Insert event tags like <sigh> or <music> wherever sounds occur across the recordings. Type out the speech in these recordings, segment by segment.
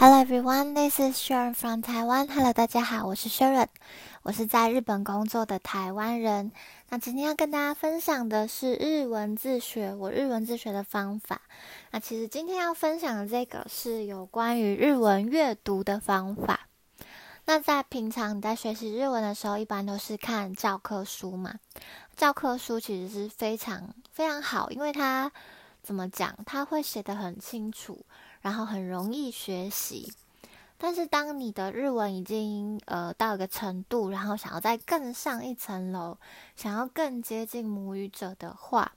Hello everyone, this is Sharon from Taiwan. Hello，大家好，我是 Sharon，我是在日本工作的台湾人。那今天要跟大家分享的是日文自学，我日文自学的方法。那其实今天要分享的这个是有关于日文阅读的方法。那在平常你在学习日文的时候，一般都是看教科书嘛？教科书其实是非常非常好，因为它怎么讲，它会写得很清楚。然后很容易学习，但是当你的日文已经呃到一个程度，然后想要再更上一层楼，想要更接近母语者的话，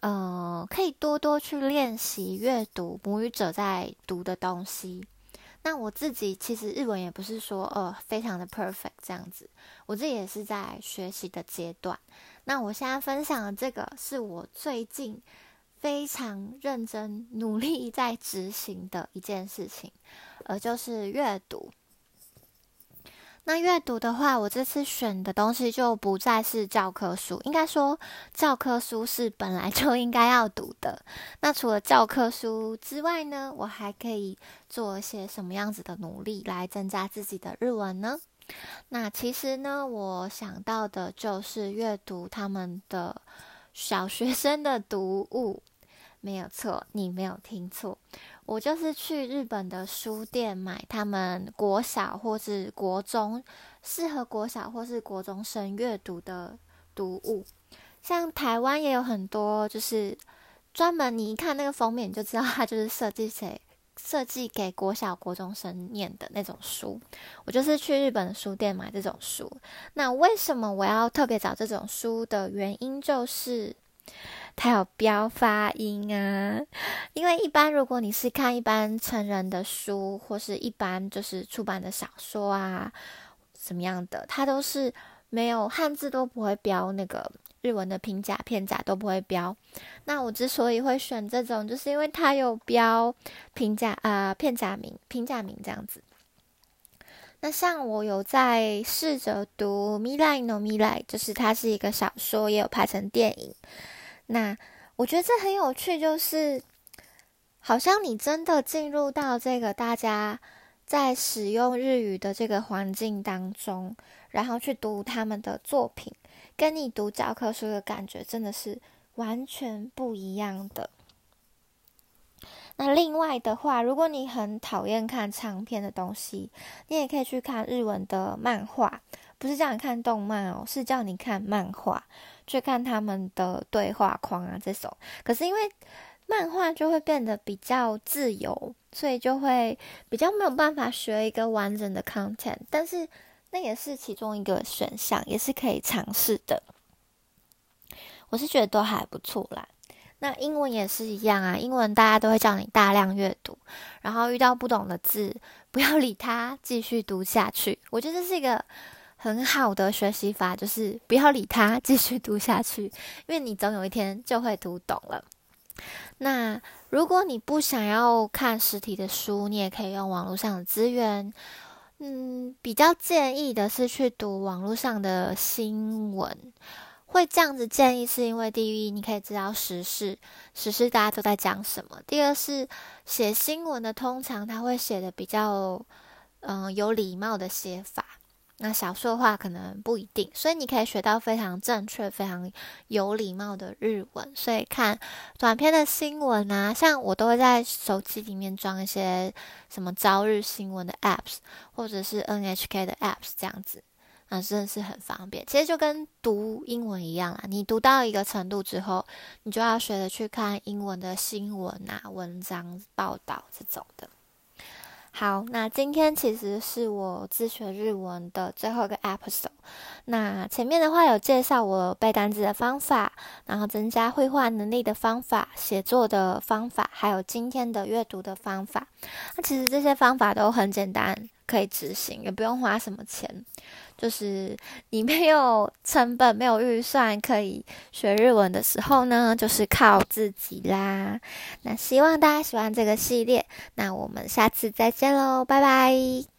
呃，可以多多去练习阅读母语者在读的东西。那我自己其实日文也不是说呃非常的 perfect 这样子，我自己也是在学习的阶段。那我现在分享的这个是我最近。非常认真努力在执行的一件事情，呃，就是阅读。那阅读的话，我这次选的东西就不再是教科书，应该说教科书是本来就应该要读的。那除了教科书之外呢，我还可以做一些什么样子的努力来增加自己的日文呢？那其实呢，我想到的就是阅读他们的。小学生的读物没有错，你没有听错，我就是去日本的书店买他们国小或是国中适合国小或是国中生阅读的读物。像台湾也有很多，就是专门你一看那个封面，你就知道它就是设计谁设计给国小国中生念的那种书。我就是去日本的书店买这种书。那为什么我要特别找这种书的原因，就是它有标发音啊。因为一般如果你是看一般成人的书，或是一般就是出版的小说啊，怎么样的，它都是没有汉字都不会标那个。日文的平假片假都不会标，那我之所以会选这种，就是因为它有标平假啊片假名平假名这样子。那像我有在试着读《米莱诺米莱》，就是它是一个小说，也有拍成电影。那我觉得这很有趣，就是好像你真的进入到这个大家在使用日语的这个环境当中，然后去读他们的作品。跟你读教科书的感觉真的是完全不一样的。那另外的话，如果你很讨厌看长篇的东西，你也可以去看日文的漫画，不是叫你看动漫哦，是叫你看漫画，去看他们的对话框啊这种。可是因为漫画就会变得比较自由，所以就会比较没有办法学一个完整的 content，但是。那也是其中一个选项，也是可以尝试的。我是觉得都还不错啦。那英文也是一样啊，英文大家都会叫你大量阅读，然后遇到不懂的字，不要 <laughs> 理它，继续读下去。我觉得这是一个很好的学习法，就是不要理它，继续读下去，因为你总有一天就会读懂了。那如果你不想要看实体的书，你也可以用网络上的资源。嗯，比较建议的是去读网络上的新闻。会这样子建议，是因为第一，你可以知道时事，时事大家都在讲什么；第二是写新闻的，通常他会写的比较，嗯，有礼貌的写法。那小说的话可能不一定，所以你可以学到非常正确、非常有礼貌的日文。所以看短篇的新闻啊，像我都会在手机里面装一些什么朝日新闻的 apps，或者是 NHK 的 apps 这样子，那真的是很方便。其实就跟读英文一样啦，你读到一个程度之后，你就要学着去看英文的新闻啊、文章报道这种的。好，那今天其实是我自学日文的最后一个 episode。那前面的话有介绍我背单词的方法，然后增加绘画能力的方法、写作的方法，还有今天的阅读的方法。那其实这些方法都很简单，可以执行，也不用花什么钱。就是你没有成本、没有预算可以学日文的时候呢，就是靠自己啦。那希望大家喜欢这个系列，那我们下次再见喽，拜拜。